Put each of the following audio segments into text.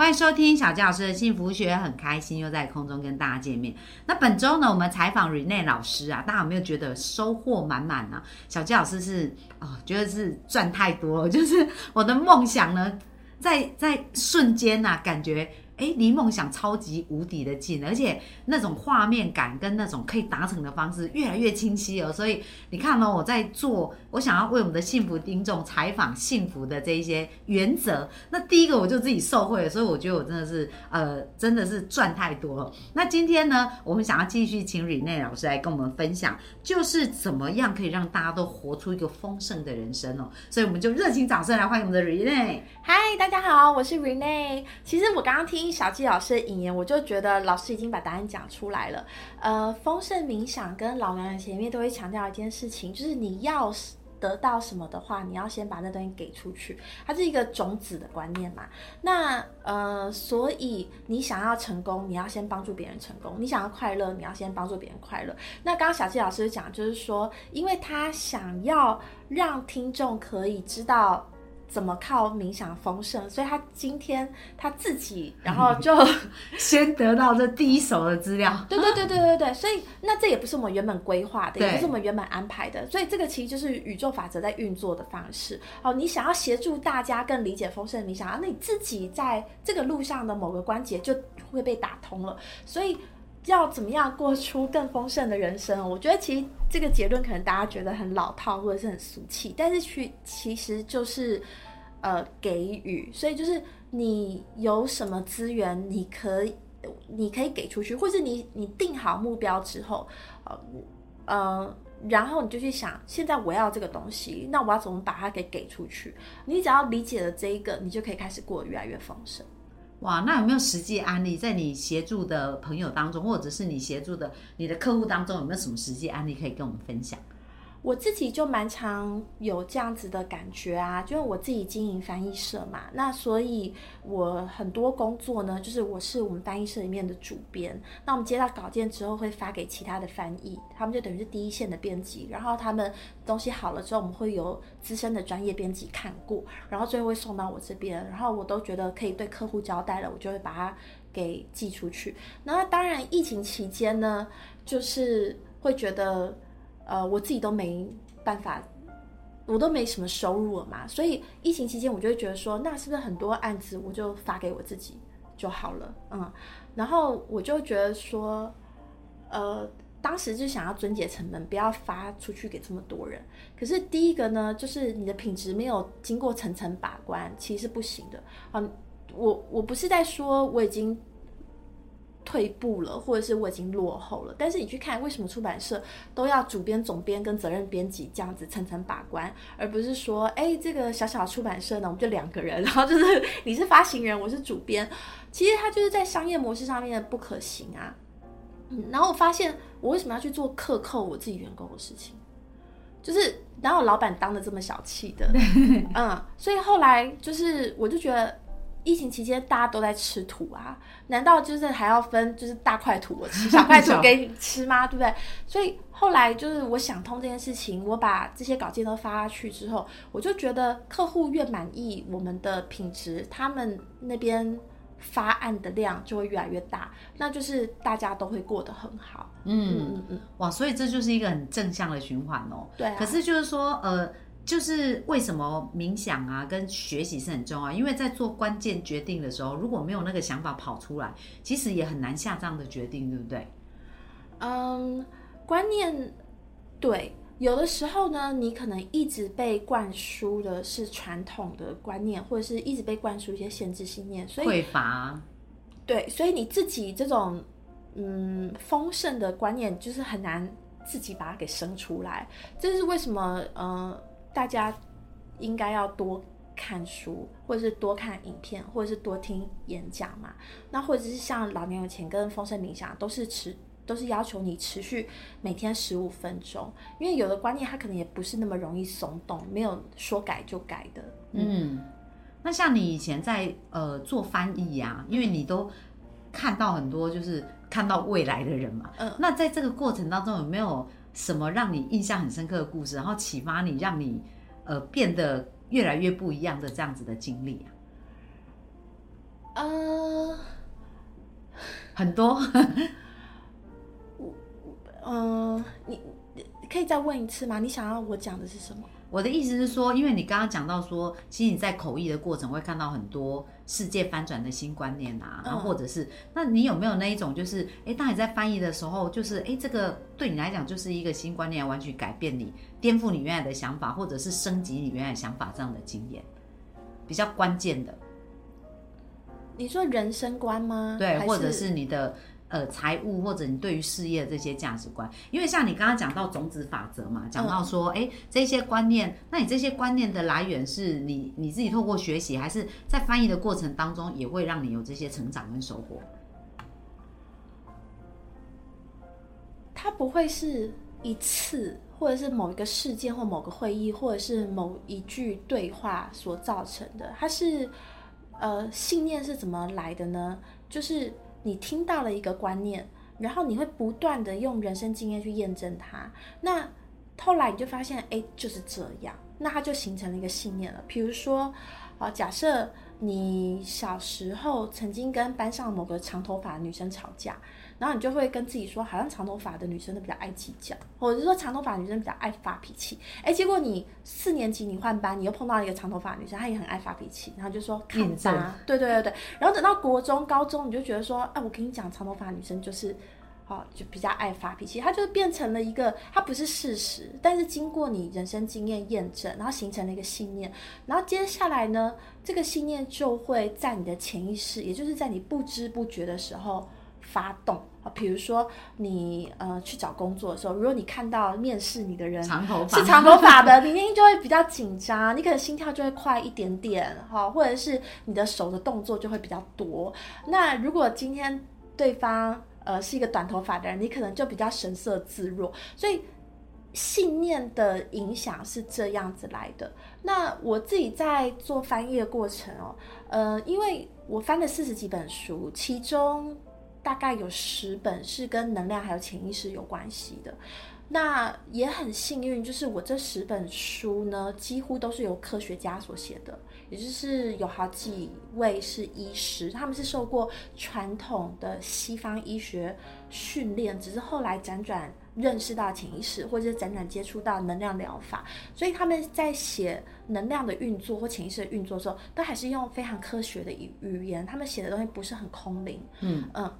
欢迎收听小吉老师的幸福学，很开心又在空中跟大家见面。那本周呢，我们采访 Rene 老师啊，大家有没有觉得收获满满呢？小吉老师是哦、觉得是赚太多了，就是我的梦想呢，在在瞬间呐、感觉哎离梦想超级无敌的近，而且那种画面感跟那种可以达成的方式越来越清晰哦。所以你看呢、我在做，我想要为我们的幸福听众采访幸福的这一些原则。那第一个我就自己受惠了，所以我觉得我真的是呃，真的是赚太多了。那今天呢，我们想要继续请 Rene 老师来跟我们分享，就是怎么样可以让大家都活出一个丰盛的人生哦。所以我们就热情掌声来欢迎我们的 Rene。嗨，大家好，我是 Rene。其实我刚刚听小纪老师的引言，我就觉得老师已经把答案讲出来了。呃，丰盛冥想跟老娘前面都会强调一件事情，就是你要得到什么的话，你要先把那东西给出去，它是一个种子的观念嘛。那呃，所以你想要成功，你要先帮助别人成功；你想要快乐，你要先帮助别人快乐。那刚刚小纪老师讲，就是说，因为他想要让听众可以知道。怎么靠冥想丰盛？所以他今天他自己，然后 就先得到这第一手的资料，对对对对对对，所以那这也不是我们原本规划的，也不是我们原本安排的，所以这个其实就是宇宙法则在运作的方式。哦，你想要协助大家更理解丰盛冥想，那你自己在这个路上的某个关节就会被打通了，所以。要怎么样过出更丰盛的人生？我觉得其实这个结论可能大家觉得很老套或者是很俗气，但是去其实就是呃给予，所以就是你有什么资源，你可以你可以给出去，或是你你定好目标之后，呃呃，然后你就去想，现在我要这个东西，那我要怎么把它给给出去？你只要理解了这一个，你就可以开始过得越来越丰盛。哇，那有没有实际案例，在你协助的朋友当中，或者是你协助的你的客户当中，有没有什么实际案例可以跟我们分享？我自己就蛮常有这样子的感觉啊，就是我自己经营翻译社嘛，那所以我很多工作呢，就是我是我们翻译社里面的主编，那我们接到稿件之后会发给其他的翻译，他们就等于是第一线的编辑，然后他们东西好了之后，我们会由资深的专业编辑看过，然后最后会送到我这边，然后我都觉得可以对客户交代了，我就会把它给寄出去。那当然，疫情期间呢，就是会觉得。呃，我自己都没办法，我都没什么收入了嘛，所以疫情期间我就会觉得说，那是不是很多案子我就发给我自己就好了，嗯，然后我就觉得说，呃，当时就想要尊节成本，不要发出去给这么多人。可是第一个呢，就是你的品质没有经过层层把关，其实是不行的。嗯，我我不是在说我已经。退步了，或者是我已经落后了。但是你去看，为什么出版社都要主编、总编跟责任编辑这样子层层把关，而不是说，哎，这个小小出版社呢，我们就两个人，然后就是你是发行人，我是主编。其实它就是在商业模式上面不可行啊。嗯，然后我发现，我为什么要去做克扣我自己员工的事情？就是哪有老板当的这么小气的？嗯，所以后来就是，我就觉得。疫情期间大家都在吃土啊，难道就是还要分就是大块土我吃，小块土 给你吃吗？对不对？所以后来就是我想通这件事情，我把这些稿件都发下去之后，我就觉得客户越满意我们的品质，他们那边发案的量就会越来越大，那就是大家都会过得很好。嗯嗯嗯，哇，所以这就是一个很正向的循环哦。对、啊，可是就是说，呃。就是为什么冥想啊跟学习是很重要，因为在做关键决定的时候，如果没有那个想法跑出来，其实也很难下这样的决定，对不对？嗯，观念对，有的时候呢，你可能一直被灌输的是传统的观念，或者是一直被灌输一些限制信念，所以匮乏。对，所以你自己这种嗯丰盛的观念，就是很难自己把它给生出来。这是为什么？呃。大家应该要多看书，或者是多看影片，或者是多听演讲嘛。那或者是像老年有钱跟丰盛冥想，都是持都是要求你持续每天十五分钟，因为有的观念它可能也不是那么容易松动，没有说改就改的。嗯，那像你以前在呃做翻译呀、因为你都看到很多就是看到未来的人嘛，嗯。那在这个过程当中有没有什么让你印象很深刻的故事，然后启发你，让你呃变得越来越不一样的这样子的经历啊？呃，很多，嗯、你你可以再问一次吗？你想要我讲的是什么？我的意思是说，因为你刚刚讲到说，其实你在口译的过程会看到很多世界翻转的新观念啊，然后或者是，那你有没有那一种，就是，哎，当你在翻译的时候，就是，哎，这个对你来讲就是一个新观念，完全改变你、颠覆你原来的想法，或者是升级你原来的想法这样的经验，比较关键的，你说人生观吗？对，或者是你的。呃，财务或者你对于事业的这些价值观，因为像你刚刚讲到种子法则嘛，讲到说，哎、这些观念，那你这些观念的来源是你你自己透过学习，还是在翻译的过程当中也会让你有这些成长跟收获？它不会是一次，或者是某一个事件或某个会议，或者是某一句对话所造成的。它是，呃，信念是怎么来的呢？就是你听到了一个观念，然后你会不断的用人生经验去验证它。那后来你就发现，哎，就是这样，那它就形成了一个信念了。比如说，啊，假设你小时候曾经跟班上某个长头发的女生吵架，然后你就会跟自己说，好像长头发的女生都比较爱计较，或者是说长头发女生比较爱发脾气。哎，结果你四年级你换班，你又碰到一个长头发女生，她也很爱发脾气，然后就说看吧，对对对对。然后等到国中、高中，你就觉得说，哎，我跟你讲，长头发女生就是。哦，就比较爱发脾气，它就变成了一个，它不是事实，但是经过你人生经验验证，然后形成了一个信念，然后接下来呢，这个信念就会在你的潜意识，也就是在你不知不觉的时候发动啊。比如说你呃去找工作的时候，如果你看到面试你的人长头发是长头发的，你 一定就会比较紧张，你可能心跳就会快一点点，哈，或者是你的手的动作就会比较多。那如果今天对方呃是一个短头发的人，你可能就比较神色自若，所以。信念的影响是这样子来的。那我自己在做翻译的过程哦，呃，因为我翻了四十几本书，其中大概有十本是跟能量还有潜意识有关系的。那也很幸运，就是我这十本书呢，几乎都是由科学家所写的，也就是有好几位是医师，他们是受过传统的西方医学训练，只是后来辗转认识到潜意识，或者是辗转接触到能量疗法，所以他们在写能量的运作或潜意识的运作的时候，都还是用非常科学的语语言，他们写的东西不是很空灵，嗯嗯。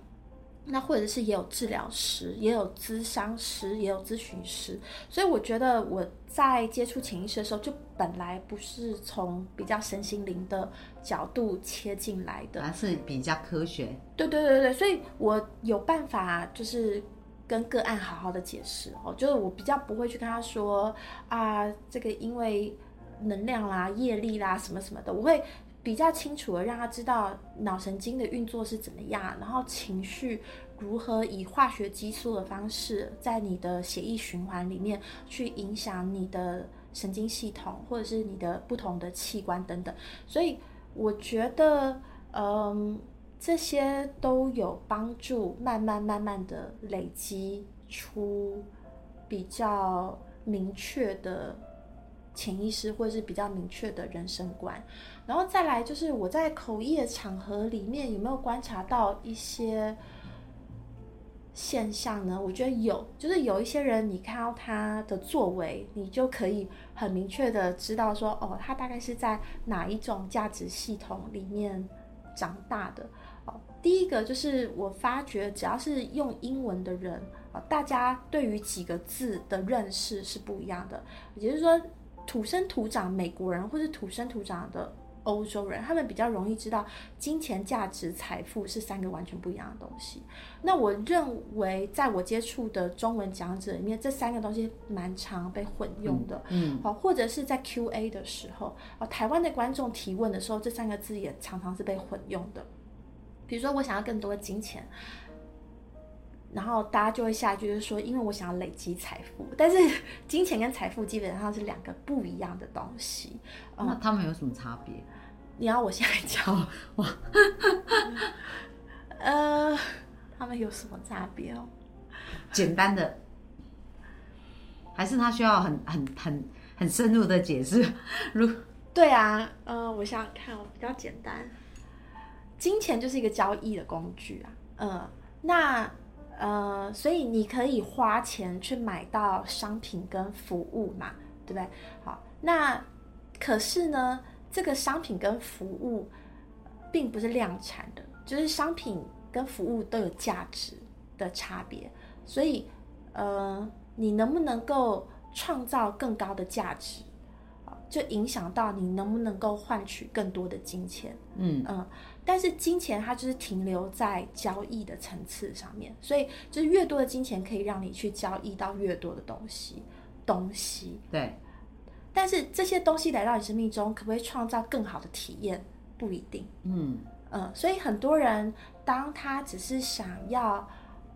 那或者是也有治疗师，也有咨商师，也有咨询师，所以我觉得我在接触潜意识的时候，就本来不是从比较身心灵的角度切进来的，而是比较科学。对对对对，所以我有办法就是跟个案好好的解释哦，就是我比较不会去跟他说啊，这个因为能量啦、业力啦什么什么的，我会比较清楚的让他知道脑神经的运作是怎么样，然后情绪如何以化学激素的方式在你的血液循环里面去影响你的神经系统，或者是你的不同的器官等等，所以我觉得，嗯。这些都有帮助，慢慢慢慢的累积出比较明确的潜意识，或者是比较明确的人生观。然后再来就是我在口译的场合里面有没有观察到一些现象呢？我觉得有，就是有一些人，你看到他的作为，你就可以很明确的知道说，哦，他大概是在哪一种价值系统里面长大的。哦，第一个就是我发觉，只要是用英文的人啊，大家对于几个字的认识是不一样的。也就是说，土生土长美国人或是土生土长的欧洲人，他们比较容易知道金钱、价值、财富是三个完全不一样的东西。那我认为，在我接触的中文讲者里面，这三个东西蛮常被混用的。嗯，好，或者是在 Q&A 的时候，啊，台湾的观众提问的时候，这三个字也常常是被混用的。比如说，我想要更多的金钱，然后大家就会下一句就是说，因为我想要累积财富，但是 金钱跟财富基本上是两个不一样的东西。那他们有什么差别？你要我现在讲哇？呃，他们有什么差别哦？简单的，还是他需要很很很很深入的解释？如对啊，呃，我想想看，我比较简单，金钱就是一个交易的工具啊，嗯，那呃，所以你可以花钱去买到商品跟服务嘛，对不对？好，那可是呢，这个商品跟服务并不是量产的，就是商品跟服务都有价值的差别，所以呃，你能不能够创造更高的价值？就影响到你能不能够换取更多的金钱，嗯嗯，但是金钱它就是停留在交易的层次上面，所以就是越多的金钱可以让你去交易到越多的东西，东西。对，但是这些东西来到你生命中，可不可以创造更好的体验，不一定，嗯。嗯，所以很多人当他只是想要。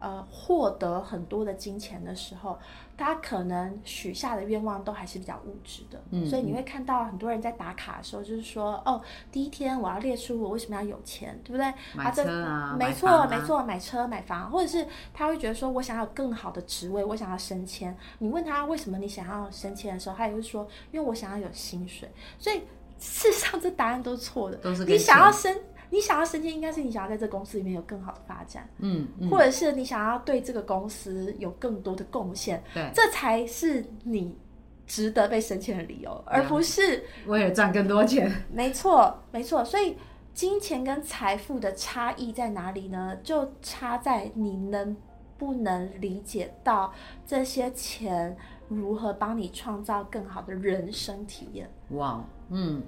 呃，获得很多的金钱的时候，他可能许下的愿望都还是比较物质的，嗯，所以你会看到很多人在打卡的时候，就是说，哦，第一天我要列出我为什么要有钱，对不对？买车啊，没错，没错，买车买房，或者是他会觉得说我想要更好的职位，我想要升迁。你问他为什么你想要升迁的时候，他也会说，因为我想要有薪水。所以事实上，这答案都是错的，都是你想要升。你想要升迁，应该是你想要在这公司里面有更好的发展，嗯，或者是你想要对这个公司有更多的贡献，对，这才是你值得被升迁的理由，而不是为了赚更多钱。没错，没错。所以金钱跟财富的差异在哪里呢？就差在你能不能理解到这些钱如何帮你创造更好的人生体验。哇，嗯。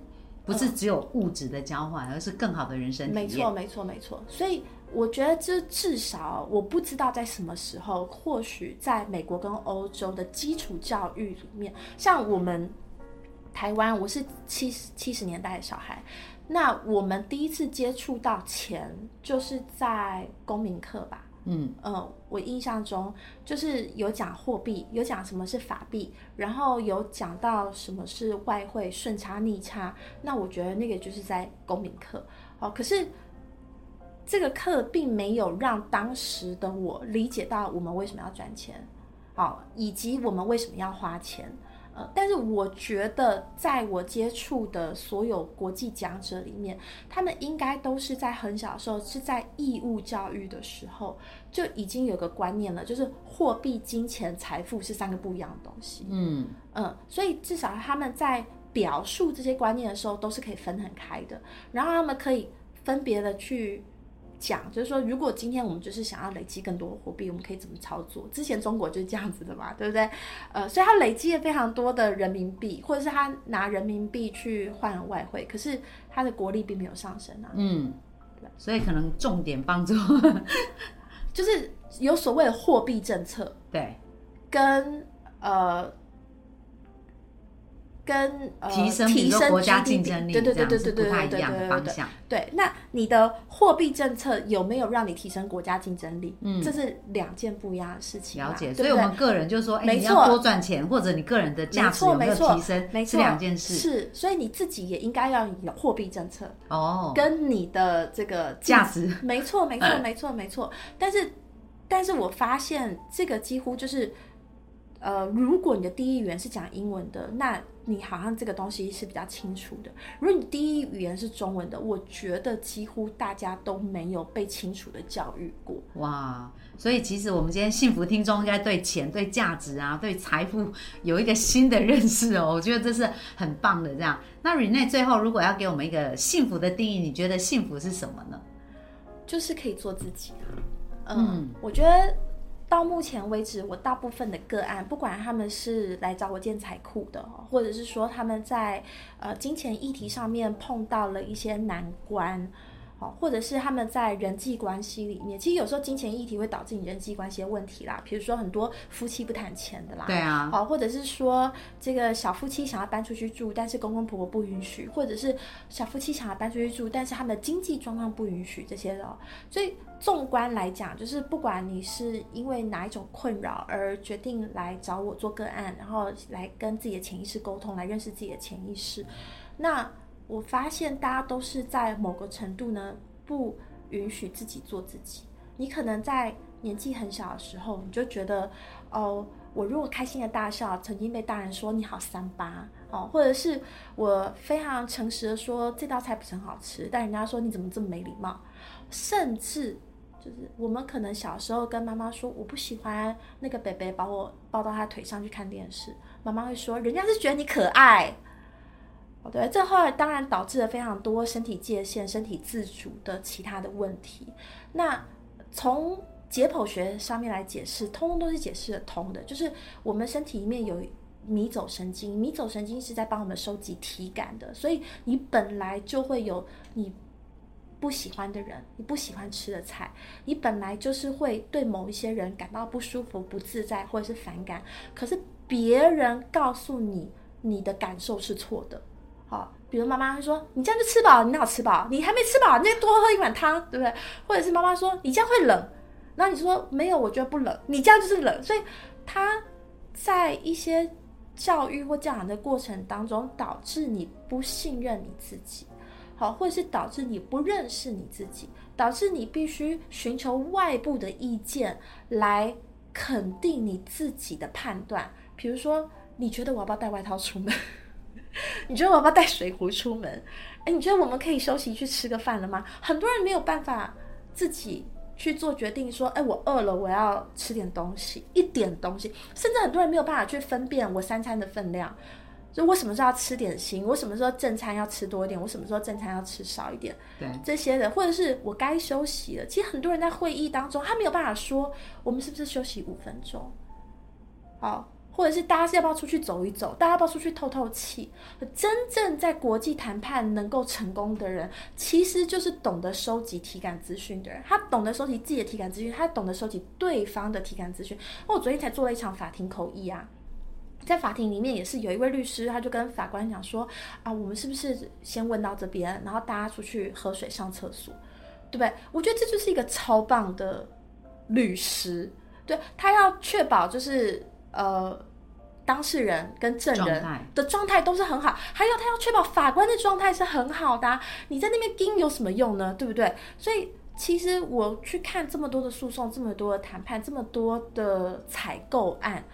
不是只有物质的交换，而是更好的人生体验。没错，没错，没错。所以我觉得，这至少我不知道在什么时候，或许在美国跟欧洲的基础教育里面，像我们台湾，我是七十七十年代的小孩，那我们第一次接触到钱，就是在公民课吧。嗯呃，我印象中就是有讲货币，有讲什么是法币，然后有讲到什么是外汇顺差逆差。那我觉得那个就是在公民课哦。可是这个课并没有让当时的我理解到我们为什么要赚钱，好，以及我们为什么要花钱。呃，但是我觉得，在我接触的所有国际讲者里面，他们应该都是在很小的时候，是在义务教育的时候就已经有个观念了，就是货币、金钱、财富是三个不一样的东西。嗯嗯，所以至少他们在表述这些观念的时候，都是可以分很开的，然后他们可以分别的去。讲就是说，如果今天我们就是想要累积更多的货币，我们可以怎么操作？之前中国就是这样子的嘛，对不对？呃，所以他累积了非常多的人民币，或者是他拿人民币去换外汇，可是他的国力并没有上升啊。嗯，对，所以可能重点帮助 就是有所谓的货币政策，对，跟呃。跟提升提升国家竞争力，对对对对对对对对对对。对，那你的货币政策有没有让你提升国家竞争力？嗯，这是两件不一样的事情。了解，所以我们个人就是说，哎，你要多赚钱，或者你个人的价值有没有提升？没错，是两件事。是，所以你自己也应该要有货币政策哦，跟你的这个价值。没错，没错，没错，没错。但是，但是我发现这个几乎就是，呃，如果你的第一语言是讲英文的，那你好像这个东西是比较清楚的。如果你第一语言是中文的，我觉得几乎大家都没有被清楚的教育过。哇，所以其实我们今天幸福听众应该对钱、对价值啊、对财富有一个新的认识哦。我觉得这是很棒的。这样，那 Rene 最后如果要给我们一个幸福的定义，你觉得幸福是什么呢？就是可以做自己啊。嗯，我觉得。到目前为止，我大部分的个案，不管他们是来找我建财库的，或者是说他们在呃金钱议题上面碰到了一些难关，好，或者是他们在人际关系里面，其实有时候金钱议题会导致你人际关系的问题啦。比如说很多夫妻不谈钱的啦，对啊，好，或者是说这个小夫妻想要搬出去住，但是公公婆婆不允许，或者是小夫妻想要搬出去住，但是他们的经济状况不允许这些的。所以纵观来讲，就是不管你是因为哪一种困扰而决定来找我做个案，然后来跟自己的潜意识沟通，来认识自己的潜意识，那。我发现大家都是在某个程度呢，不允许自己做自己。你可能在年纪很小的时候，你就觉得，哦，我如果开心的大笑，曾经被大人说你好三八哦，或者是我非常诚实的说这道菜不是很好吃，但人家说你怎么这么没礼貌，甚至就是我们可能小时候跟妈妈说我不喜欢那个北北把我抱到他腿上去看电视，妈妈会说人家是觉得你可爱。对，这后来当然导致了非常多身体界限、身体自主的其他的问题。那从解剖学上面来解释，通通都是解释得通的。就是我们身体里面有迷走神经，迷走神经是在帮我们收集体感的，所以你本来就会有你不喜欢的人，你不喜欢吃的菜，你本来就是会对某一些人感到不舒服、不自在或者是反感。可是别人告诉你，你的感受是错的。好，比如妈妈会说：“你这样就吃饱，你哪有吃饱？你还没吃饱，你再多喝一碗汤，对不对？”或者是妈妈说：“你这样会冷。”然后你说：“没有，我觉得不冷。”你这样就是冷。所以他在一些教育或教养的过程当中，导致你不信任你自己，好，或者是导致你不认识你自己，导致你必须寻求外部的意见来肯定你自己的判断。比如说，你觉得我要不要带外套出门？你觉得我要不要带水壶出门？哎，你觉得我们可以休息去吃个饭了吗？很多人没有办法自己去做决定，说，哎，我饿了，我要吃点东西，一点东西。甚至很多人没有办法去分辨我三餐的分量，就我什么时候要吃点心，我什么时候正餐要吃多一点，我什么时候正餐要吃少一点。对这些的，或者是我该休息了。其实很多人在会议当中，他没有办法说，我们是不是休息五分钟？好。或者是大家是要不要出去走一走？大家要不要出去透透气？真正在国际谈判能够成功的人，其实就是懂得收集体感资讯的人。他懂得收集自己的体感资讯，他懂得收集对方的体感资讯。我昨天才做了一场法庭口译啊，在法庭里面也是有一位律师，他就跟法官讲说：啊，我们是不是先问到这边，然后大家出去喝水、上厕所，对不对？我觉得这就是一个超棒的律师，对他要确保就是呃。当事人跟证人的状态都是很好，还有他要确保法官的状态是很好的。你在那边盯有什么用呢？对不对？所以其实我去看这么多的诉讼，这么多的谈判，这么多的采购案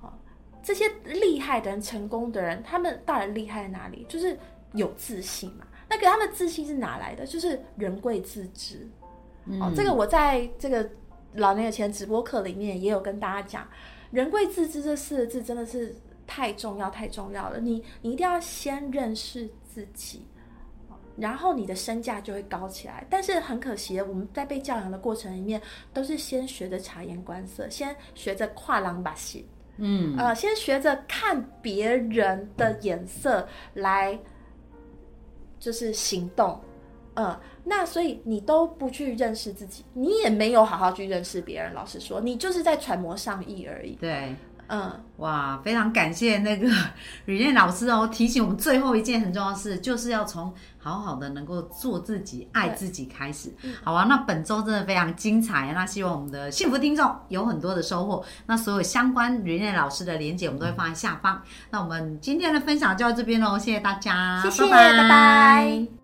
啊，这些厉害的人、成功的人，他们到底厉害在哪里？就是有自信嘛。那给他们自信是哪来的？就是人贵自知。哦，这个我在这个老年有钱直播课里面也有跟大家讲。人贵自知这四个字真的是太重要太重要了。你你一定要先认识自己，然后你的身价就会高起来。但是很可惜，我们在被教养的过程里面，都是先学着察言观色，先学着跨狼把戏，嗯，呃，先学着看别人的眼色来，就是行动。嗯，那所以你都不去认识自己，你也没有好好去认识别人。老实说，你就是在揣摩上意而已。对，嗯，哇，非常感谢那个 吕燕老师哦，提醒我们最后一件很重要的事，就是要从好好的能够做自己、爱自己开始。好啊，那本周真的非常精彩，那希望我们的幸福听众有很多的收获。那所有相关吕燕老师的连接，我们都会放在下方。那我们今天的分享就到这边喽，谢谢大家，谢谢，拜拜。